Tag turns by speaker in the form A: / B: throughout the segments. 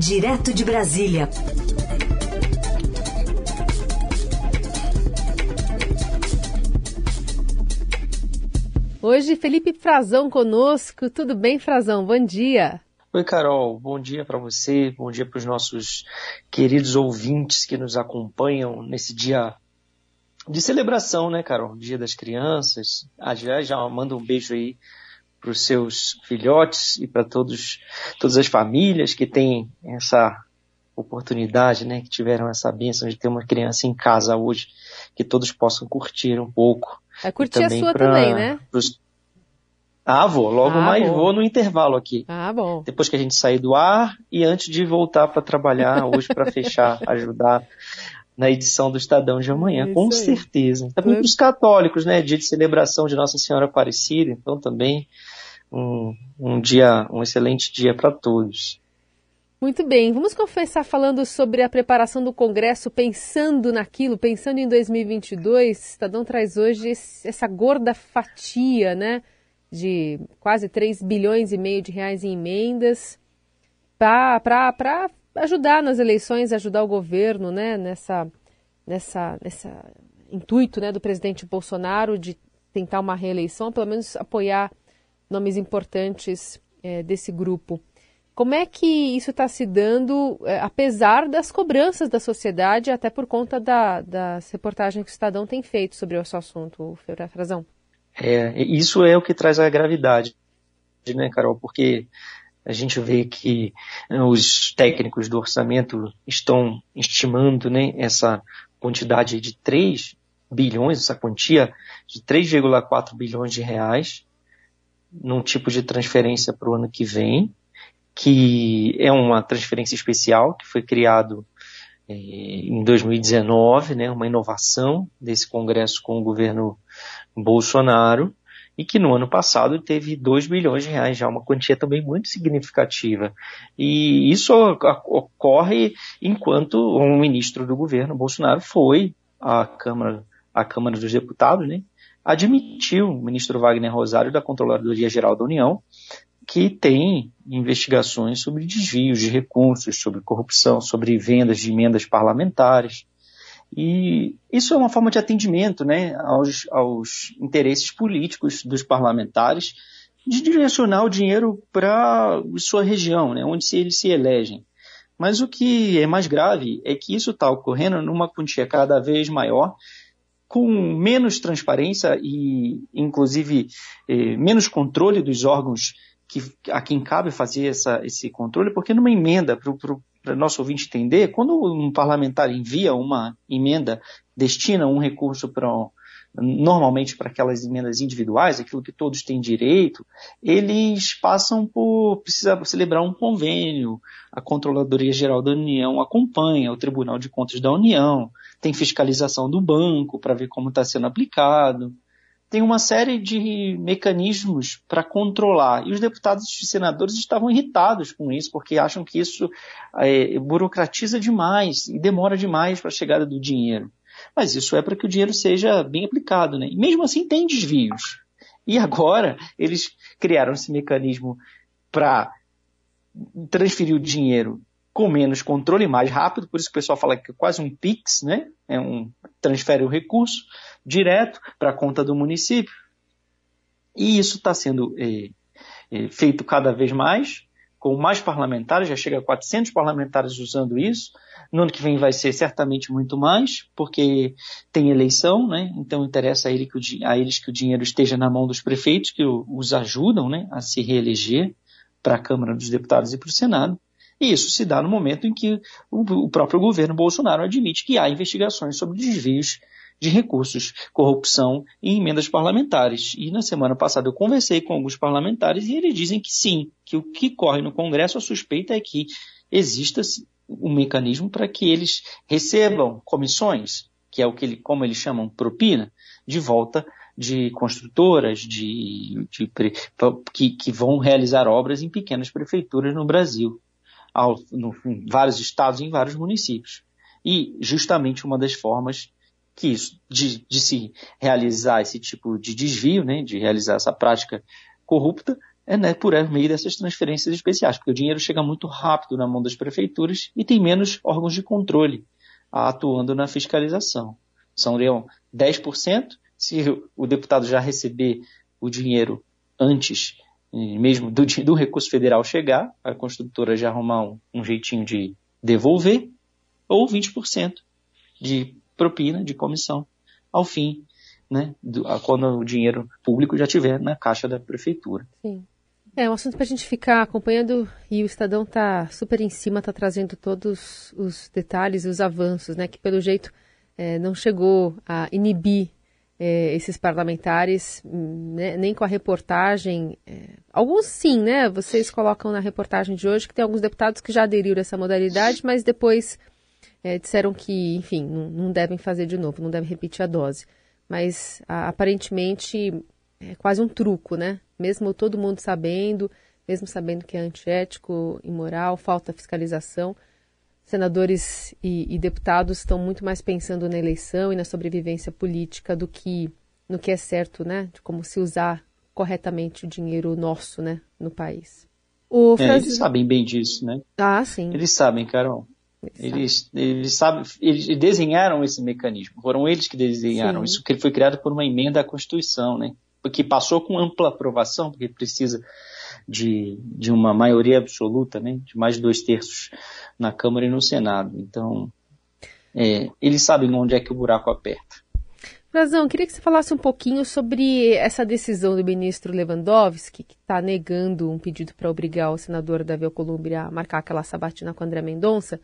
A: Direto de Brasília.
B: Hoje, Felipe Frazão conosco. Tudo bem, Frazão? Bom dia.
C: Oi, Carol. Bom dia para você. Bom dia para os nossos queridos ouvintes que nos acompanham nesse dia de celebração, né, Carol? Dia das Crianças. Ah, já, já manda um beijo aí para os seus filhotes e para todos todas as famílias que têm essa oportunidade, né, que tiveram essa bênção de ter uma criança em casa hoje, que todos possam curtir um pouco.
B: Vai curtir a sua pra, também, né? Pros...
C: Ah, vou. Logo ah, mais bom. vou no intervalo aqui.
B: Ah, bom.
C: Depois que a gente sair do ar e antes de voltar para trabalhar hoje para fechar, ajudar na edição do Estadão de amanhã, Isso com aí. certeza. Também para os católicos, né? Dia de celebração de Nossa Senhora Aparecida, então também um, um dia, um excelente dia para todos.
B: Muito bem, vamos confessar falando sobre a preparação do Congresso, pensando naquilo, pensando em 2022. O Estadão traz hoje essa gorda fatia, né, de quase 3 bilhões e meio de reais em emendas para ajudar nas eleições, ajudar o governo, né, nessa, nessa, nessa intuito, né, do presidente Bolsonaro de tentar uma reeleição, pelo menos apoiar nomes importantes é, desse grupo. Como é que isso está se dando, é, apesar das cobranças da sociedade, até por conta da, das reportagens que o Estadão tem feito sobre esse assunto, Frazão?
C: É, isso é o que traz a gravidade, né, Carol? Porque a gente vê que né, os técnicos do orçamento estão estimando né, essa quantidade de 3 bilhões, essa quantia de 3,4 bilhões de reais, num tipo de transferência para o ano que vem, que é uma transferência especial que foi criado eh, em 2019, né, uma inovação desse Congresso com o governo Bolsonaro, e que no ano passado teve 2 bilhões de reais, já uma quantia também muito significativa. E isso ocorre enquanto um ministro do governo Bolsonaro foi à Câmara, à Câmara dos Deputados, né, admitiu o ministro Wagner Rosário da Controladoria Geral da União que tem investigações sobre desvios de recursos, sobre corrupção, sobre vendas de emendas parlamentares. E isso é uma forma de atendimento né, aos, aos interesses políticos dos parlamentares de direcionar o dinheiro para sua região, né, onde eles se elegem. Mas o que é mais grave é que isso está ocorrendo numa quantia cada vez maior com menos transparência e, inclusive, eh, menos controle dos órgãos que, a quem cabe fazer essa, esse controle, porque numa emenda, para o nosso ouvinte entender, quando um parlamentar envia uma emenda, destina um recurso para normalmente para aquelas emendas individuais, aquilo que todos têm direito, eles passam por precisar celebrar um convênio, a Controladoria Geral da União acompanha, o Tribunal de Contas da União, tem fiscalização do banco para ver como está sendo aplicado. Tem uma série de mecanismos para controlar. E os deputados e senadores estavam irritados com isso, porque acham que isso é, burocratiza demais e demora demais para a chegada do dinheiro. Mas isso é para que o dinheiro seja bem aplicado, né? E mesmo assim tem desvios. E agora eles criaram esse mecanismo para transferir o dinheiro com menos controle, mais rápido, por isso o pessoal fala que é quase um PIX, né? É um transfere o recurso direto para a conta do município. E isso está sendo é, é, feito cada vez mais, com mais parlamentares, já chega a 400 parlamentares usando isso. No ano que vem vai ser certamente muito mais, porque tem eleição, né? Então interessa a, ele que o, a eles que o dinheiro esteja na mão dos prefeitos, que os ajudam né, a se reeleger para a Câmara dos Deputados e para o Senado. E isso se dá no momento em que o, próprio governo Bolsonaro admite que há investigações sobre desvios de recursos, corrupção e emendas parlamentares. E na semana passada eu conversei com alguns parlamentares e eles dizem que sim, que o que corre no Congresso, a suspeita é que exista um mecanismo para que eles recebam comissões, que é o que ele, como eles chamam propina, de volta de construtoras de, de, que, que vão realizar obras em pequenas prefeituras no Brasil ao, no, em vários estados em vários municípios. E justamente uma das formas que isso, de, de se realizar esse tipo de desvio, né, de realizar essa prática corrupta, é né, por meio dessas transferências especiais, porque o dinheiro chega muito rápido na mão das prefeituras e tem menos órgãos de controle atuando na fiscalização. São 10%, se o deputado já receber o dinheiro antes mesmo do, do recurso federal chegar, a construtora já arrumar um, um jeitinho de devolver, ou 20% de propina, de comissão, ao fim, né, do, quando o dinheiro público já estiver na caixa da prefeitura.
B: Sim. É um assunto para a gente ficar acompanhando e o Estadão está super em cima, está trazendo todos os detalhes e os avanços, né, que pelo jeito é, não chegou a inibir é, esses parlamentares, né, nem com a reportagem. É, alguns sim, né? Vocês colocam na reportagem de hoje que tem alguns deputados que já aderiram a essa modalidade, mas depois é, disseram que, enfim, não, não, devem fazer de novo, não devem repetir a dose. Mas a, aparentemente é quase um truco, né? Mesmo todo mundo sabendo, mesmo sabendo que é antiético, imoral, falta fiscalização senadores e, e, deputados estão muito mais pensando na eleição e na sobrevivência política do que no que é certo, né? De como se usar corretamente o dinheiro nosso, né, no país.
C: O é, Eles sabem bem disso, né?
B: Ah, sim.
C: Eles sabem, Carol. Eles, eles, sabem, eles desenharam esse mecanismo. Foram eles que desenharam sim. isso, que ele foi criado por uma emenda à Constituição, né? Porque passou com ampla aprovação, porque precisa de, de uma maioria absoluta, né? De mais de dois terços na Câmara e no Senado. Então, é, eles sabem onde é que o buraco aperta.
B: Frazão, queria que você falasse um pouquinho sobre essa decisão do ministro Lewandowski, que está negando um pedido para obrigar o senador Davi Alcolumbre a marcar aquela sabatina com André Mendonça.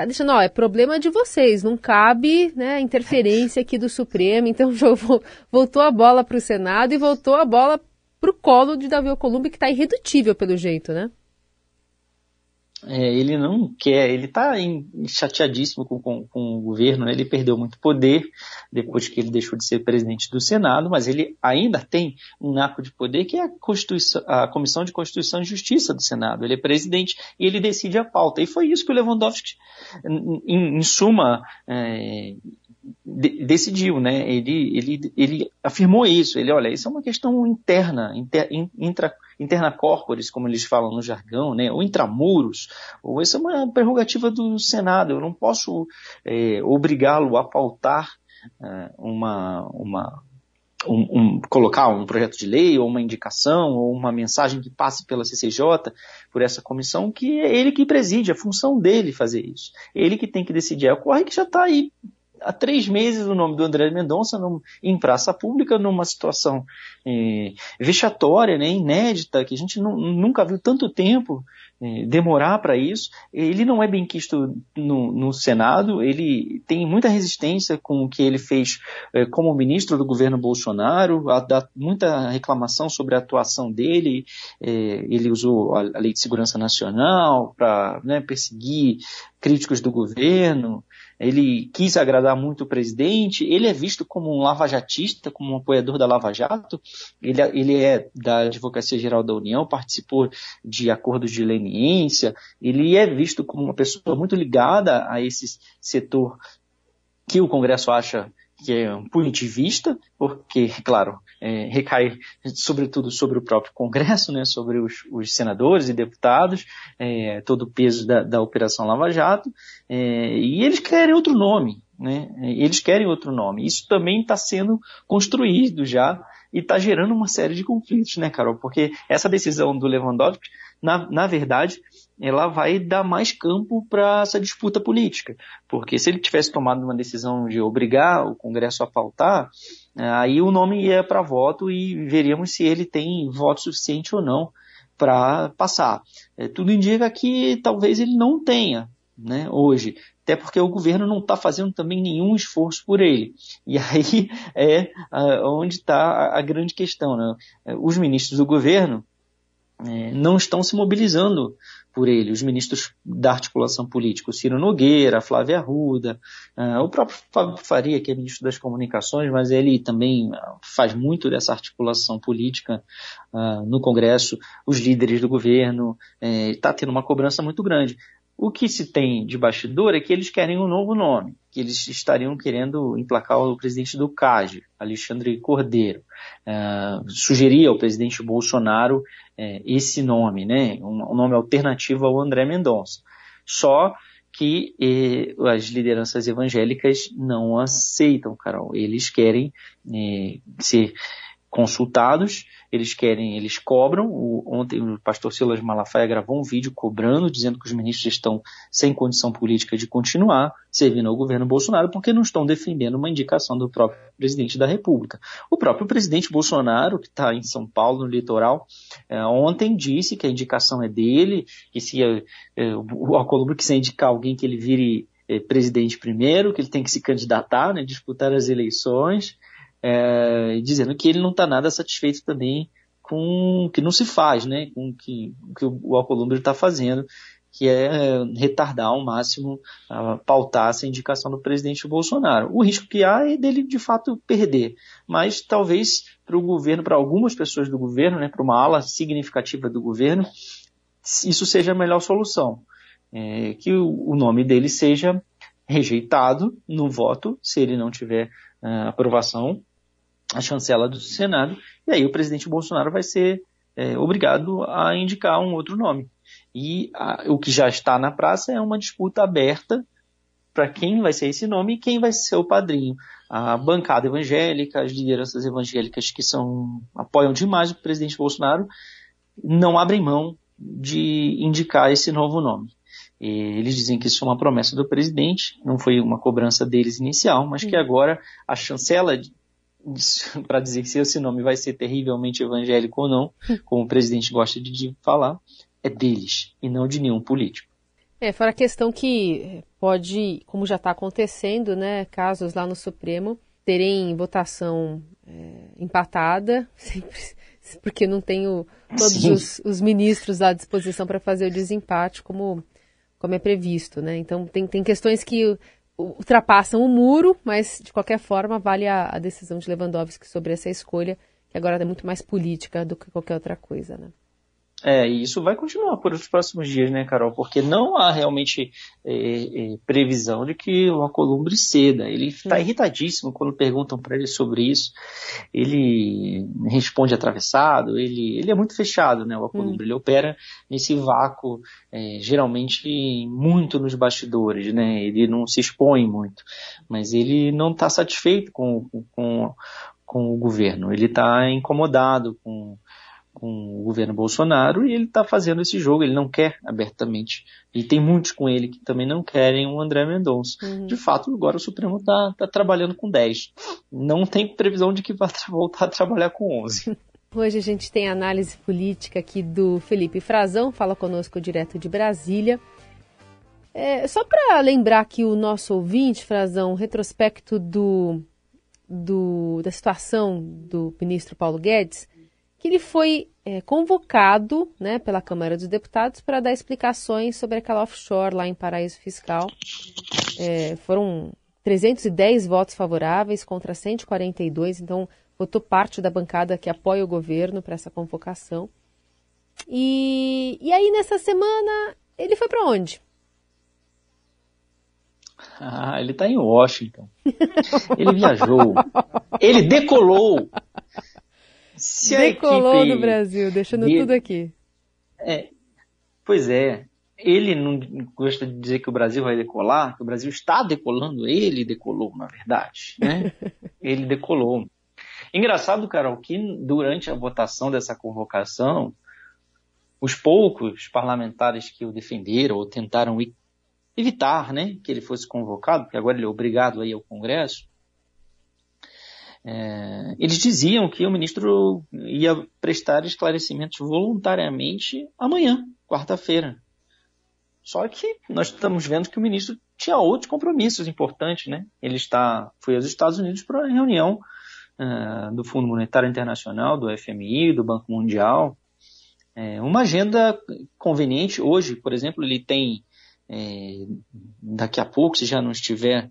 B: Tá deixando, ó, é problema de vocês, não cabe né, interferência aqui do Supremo, então voltou a bola para o Senado e voltou a bola para o colo de Davi Alcolumbre, que está irredutível pelo jeito, né?
C: É, ele não quer, ele está chateadíssimo com, com, com, o governo, né? ele perdeu muito poder depois que ele deixou de ser presidente do Senado, mas ele ainda tem um naco de poder que é a, a Comissão de Constituição e Justiça do Senado. Ele é presidente e ele decide a pauta. E foi isso que o Lewandowski, em, em suma, é, de, decidiu, né? Ele, ele, ele afirmou isso. Ele, olha, isso é uma questão interna, inter, intra, interna corporis, como eles falam no jargão, né? Ou intramuros. Ou essa é uma prerrogativa do Senado. Eu não posso é, obrigá-lo a pautar é, uma, uma um, um, colocar um projeto de lei ou uma indicação ou uma mensagem que passe pela CCJ, por essa comissão, que é ele que preside, a função dele fazer isso. Ele que tem que decidir. Ocorre que já está aí há três meses o nome do André Mendonça num, em praça pública numa situação é, vexatória, né, inédita, que a gente nunca viu tanto tempo é, demorar para isso. Ele não é bem quisto no, no, Senado, ele tem muita resistência com o que ele fez é, como ministro do governo Bolsonaro, muita reclamação sobre a atuação dele. É, ele usou a, a, Lei de Segurança Nacional para né, perseguir críticos do governo ele quis agradar muito o presidente, ele é visto como um lavajatista, como um apoiador da Lava Jato, ele, ele é da Advocacia Geral da União, participou de acordos de leniência, ele é visto como uma pessoa muito ligada a esse setor que o Congresso acha que é um punitivista, porque, claro, é, recai sobretudo sobre o próprio Congresso, né, sobre os, os senadores e deputados, é, todo o peso da, da Operação Lava Jato, é, e eles querem outro nome, né, eles querem outro nome. Isso também está sendo construído já e está gerando uma série de conflitos, né, Carol? Porque essa decisão do Lewandowski, na, na verdade, ela vai dar mais campo para essa disputa política. Porque se ele tivesse tomado uma decisão de obrigar o Congresso a pautar, aí o nome ia para voto e veríamos se ele tem voto suficiente ou não para passar. É, tudo indica que talvez ele não tenha, né, hoje até porque o governo não está fazendo também nenhum esforço por ele. E aí é onde está a, grande questão. Né? Os ministros do governo é, não estão se mobilizando por ele, os ministros da articulação política, o Ciro Nogueira, Flávia Arruda, uh, o próprio Fábio Faria, que é ministro das Comunicações, mas ele também faz muito dessa articulação política uh, no Congresso, os líderes do governo, está é, tendo uma cobrança muito grande. O que se tem de bastidor é que eles querem um novo nome, que eles estariam querendo emplacar o presidente do CAG, Alexandre Cordeiro. Uh, sugeria ao presidente Bolsonaro é, esse nome, né, um, nome alternativo ao André Mendonça. Só que as lideranças evangélicas não aceitam, Carol. Eles querem eh, ser consultados, eles querem, eles cobram. O, ontem o pastor Silas Malafaia gravou um vídeo cobrando, dizendo que os ministros estão sem condição política de continuar servindo ao governo Bolsonaro porque não estão defendendo uma indicação do próprio presidente da República. O próprio presidente Bolsonaro, que está em São Paulo, no litoral, é, ontem disse que a indicação é dele, que se é, é, o Alcolumbre quiser indicar alguém que ele vire é, presidente primeiro, que ele tem que se candidatar, né, disputar as eleições é, dizendo que ele não está nada satisfeito também com o que não se faz, né, com o que, que o Alcolumbre está fazendo, que é retardar ao máximo, pautar essa indicação do presidente Bolsonaro. O risco que há é dele de fato perder, mas talvez para o governo, para algumas pessoas do governo, né, para uma ala significativa do governo, isso seja a melhor solução. É, que o, o nome dele seja rejeitado no voto, se ele não tiver uh, aprovação a chancela do Senado, e aí o presidente Bolsonaro vai ser é, obrigado a indicar um outro nome. E a, o que já está na praça é uma disputa aberta para quem vai ser esse nome e quem vai ser o padrinho. A bancada evangélica, as lideranças evangélicas que são apoiam demais o presidente Bolsonaro, não abrem mão de indicar esse novo nome. Eles dizem que isso é uma promessa do presidente, não foi uma cobrança deles inicial, mas que agora a chancela para dizer se esse nome vai ser terrivelmente evangélico ou não, como o presidente gosta de falar, é deles e não de nenhum político.
B: É, fora a questão que pode, como já está acontecendo, né, casos lá no Supremo terem votação é, empatada, sempre, porque não tenho todos os, os, ministros à disposição para fazer o desempate, como, como é previsto, né? Então tem, tem questões que ultrapassam o muro, mas de qualquer forma vale a, a, decisão de Lewandowski sobre essa escolha, que agora é muito mais política do que qualquer outra coisa, né?
C: É, e isso vai continuar por os próximos dias, né, Carol? Porque não há realmente é, é, previsão de que o Alcolumbre ceda. Ele está hum. irritadíssimo quando perguntam para ele sobre isso. Ele responde atravessado, ele, ele é muito fechado, né, o Alcolumbre. Hum. Ele opera nesse vácuo, é, geralmente muito nos bastidores, né? Ele não se expõe muito. Mas ele não está satisfeito com, com, com o governo. Ele está incomodado com com o governo Bolsonaro e ele está fazendo esse jogo, ele não quer abertamente. E tem muitos com ele que também não querem o André Mendonça. Uhum. De fato, agora o Supremo está tá trabalhando com 10. Não tem previsão de que vai voltar a trabalhar com 11.
B: Hoje a gente tem análise política aqui do Felipe Frazão, fala conosco direto de Brasília. É, só para lembrar que o nosso ouvinte, Frazão, retrospecto do, do, da situação do ministro Paulo Guedes, que ele foi é, convocado né, pela Câmara dos Deputados para dar explicações sobre aquela offshore lá em Paraíso Fiscal. É, foram 310 votos favoráveis contra 142, então votou parte da bancada que apoia o governo para essa convocação. E, e aí, nessa semana, ele foi para onde?
C: Ah, ele está em Washington. Ele viajou. Ele decolou
B: se Decolou equipe... no Brasil, deixando de... tudo aqui.
C: É, pois é. Ele não gosta de dizer que o Brasil vai decolar, que o Brasil está decolando, ele decolou, na verdade. Né? ele decolou. Engraçado, Carol, que durante a votação dessa convocação, os poucos parlamentares que o defenderam ou tentaram evitar né, que ele fosse convocado, porque agora ele é obrigado a ir ao Congresso, é, eles diziam que o ministro ia prestar esclarecimentos voluntariamente amanhã, quarta-feira. Só que nós estamos vendo que o ministro tinha outros compromissos importantes, né? Ele está, foi aos Estados Unidos para a reunião uh, do Fundo Monetário Internacional, do FMI, do Banco Mundial. É, uma agenda conveniente. Hoje, por exemplo, ele tem, é, daqui a pouco, se já não estiver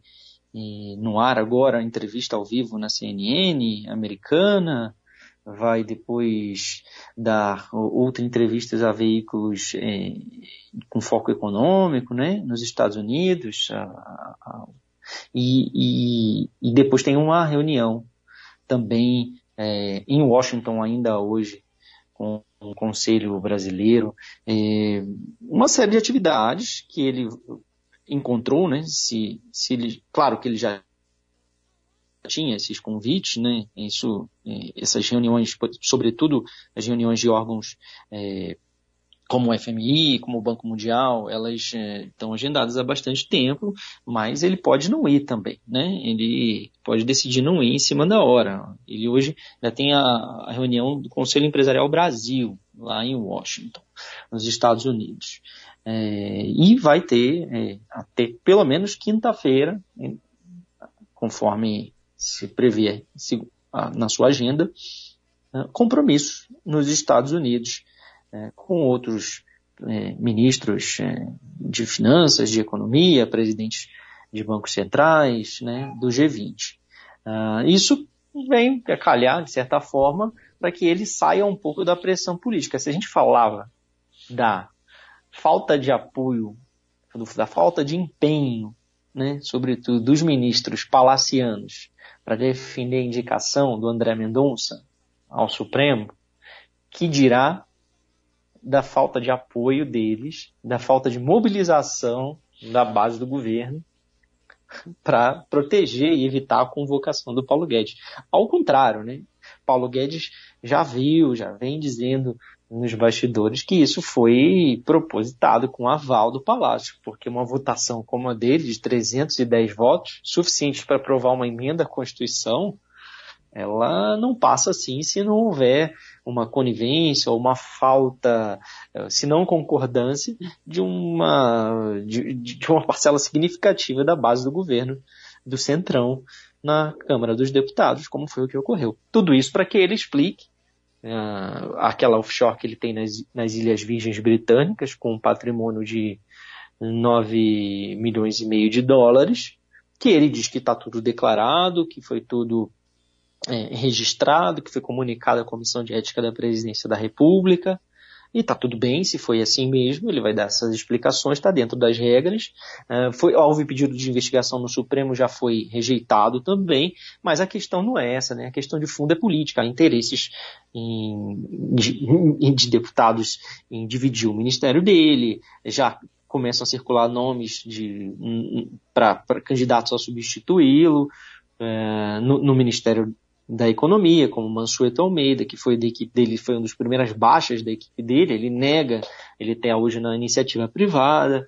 C: e no ar agora, entrevista ao vivo na CNN americana, vai depois dar outras entrevistas a veículos é, com foco econômico, né, nos Estados Unidos, a, a, e, e, e, depois tem uma reunião também é, em Washington ainda hoje com o Conselho Brasileiro, é, uma série de atividades que ele encontrou, né? Se, se ele, claro que ele já tinha esses convites, né? Isso, é, essas reuniões, sobretudo as reuniões de órgãos é, como o FMI, como o Banco Mundial, elas é, estão agendadas há bastante tempo, mas ele pode não ir também, né? Ele pode decidir não ir em cima da hora. Ele hoje já tem a, a reunião do Conselho Empresarial Brasil, lá em Washington, nos Estados Unidos. É, e vai ter até pelo menos quinta-feira, conforme se prevê se, a, na sua agenda, é, compromissos nos Estados Unidos é, com outros é, ministros é, de finanças, de economia, presidentes de bancos centrais, né, do G20. Uh, isso vem calhar, de certa forma, para que ele saia um pouco da pressão política. Se a gente falava da falta de apoio, da falta de empenho, né, sobretudo dos ministros palacianos, para defender a indicação do André Mendonça ao Supremo, que dirá da falta de apoio deles, da falta de mobilização da base do governo para proteger e evitar a convocação do Paulo Guedes. Ao contrário, né? Paulo Guedes já viu, já vem dizendo nos bastidores que isso foi propositado com aval do Palácio, porque uma votação como a dele, de 310 votos, suficiente para aprovar uma emenda à Constituição, ela não passa assim se não houver uma conivência ou uma falta, eh, se não concordância, de uma, de, de uma parcela significativa da base do governo, do Centrão, na Câmara dos Deputados, como foi o que ocorreu. Tudo isso para que ele explique uh, aquela offshore que ele tem nas, nas Ilhas Virgens Britânicas, com um patrimônio de 9 milhões e meio de dólares, que ele diz que está tudo declarado, que foi tudo é, registrado, que foi comunicado à Comissão de Ética da Presidência da República. E está tudo bem, se foi assim mesmo, ele vai dar essas explicações, está dentro das regras. Uh, foi, houve pedido de investigação no Supremo, já foi rejeitado também, mas a questão não é essa, né? A questão de fundo é política, há interesses em, de, de deputados em dividir o ministério dele, já começam a circular nomes de para candidatos a substituí-lo uh, no, no Ministério da economia, como Mansueto Almeida, que foi da equipe dele, foi uma das primeiras baixas da equipe dele, ele nega, ele está hoje na iniciativa privada,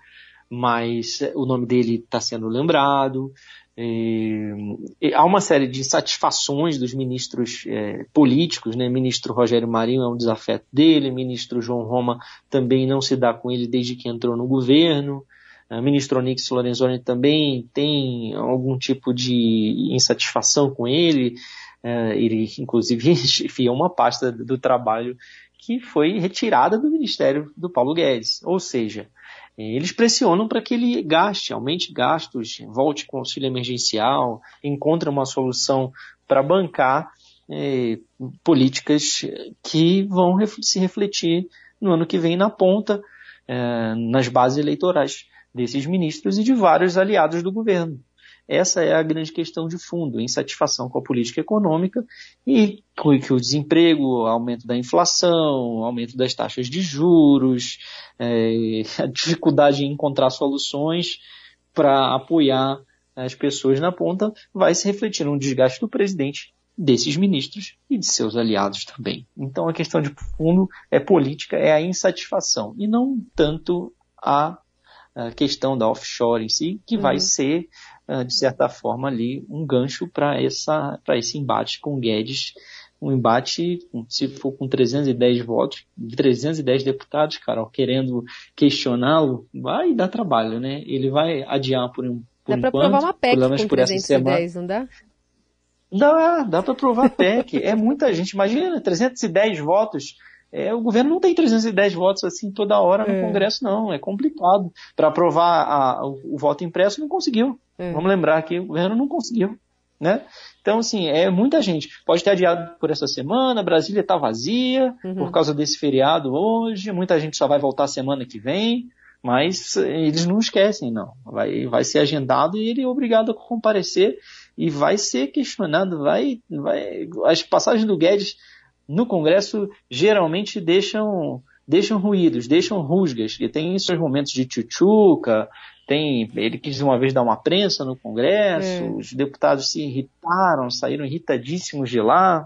C: mas o nome dele está sendo lembrado. É, há uma série de insatisfações dos ministros é, políticos, né? Ministro Rogério Marinho é um desafeto dele, ministro João Roma também não se dá com ele desde que entrou no governo. O ministro Onix Lorenzoni também tem algum tipo de insatisfação com ele. É, ele, inclusive, enfia uma pasta do trabalho que foi retirada do Ministério do Paulo Guedes. Ou seja, eles pressionam para que ele gaste, aumente gastos, volte com auxílio emergencial, encontre uma solução para bancar é, políticas que vão se refletir no ano que vem na ponta, é, nas bases eleitorais desses ministros e de vários aliados do governo. Essa é a grande questão de fundo, insatisfação com a política econômica e que o desemprego, aumento da inflação, aumento das taxas de juros, é, a dificuldade em encontrar soluções para apoiar as pessoas na ponta vai se refletir no desgaste do presidente, desses ministros e de seus aliados também. Então a questão de fundo é política, é a insatisfação e não tanto a, a questão da offshore em si, que uhum. vai ser ah, de certa forma, ali um gancho para esse embate com Guedes. Um embate, se for com 310 votos, 310 deputados, Carol, querendo questioná-lo, vai dar trabalho, né? Ele vai adiar por um por
B: dá para provar uma PEC com 310, não dá?
C: Dá, dá para provar PEC. é muita gente. Imagina, 310 votos é, o governo não tem 310 votos assim toda hora no é. Congresso, não. É complicado. Para aprovar a, o, o, voto impresso, não conseguiu. É. Vamos lembrar que o governo não conseguiu. Né? Então, assim, é muita gente. Pode ter adiado por essa semana, Brasília está vazia uhum. por causa desse feriado hoje, muita gente só vai voltar semana que vem, mas eles não esquecem, não. Vai, vai ser agendado e ele é obrigado a comparecer e vai ser questionado, vai, vai, as passagens do Guedes no Congresso geralmente deixam, deixam ruídos, deixam rusgas, e tem seus momentos de tchutchuca, tem, ele quis uma vez dar uma prensa no Congresso, é. os deputados se irritaram, saíram irritadíssimos de lá.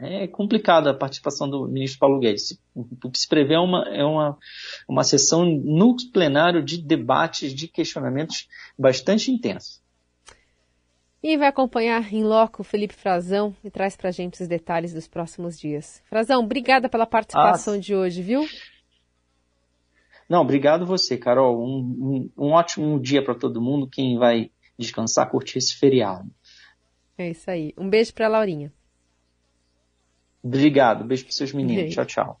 C: É complicada a participação do ministro Paulo Guedes. O que se prevê é uma, é uma, uma sessão no plenário de debates, de questionamentos bastante intensos.
B: E vai acompanhar em loco o Felipe Frazão e traz para a gente os detalhes dos próximos dias. Frazão, obrigada pela participação ah, de hoje, viu?
C: Não, obrigado você, Carol. Um, um, um ótimo dia para todo mundo. Quem vai descansar, curtir esse feriado.
B: É isso aí. Um beijo para Laurinha.
C: Obrigado. Beijo para seus meninos. Tchau, tchau.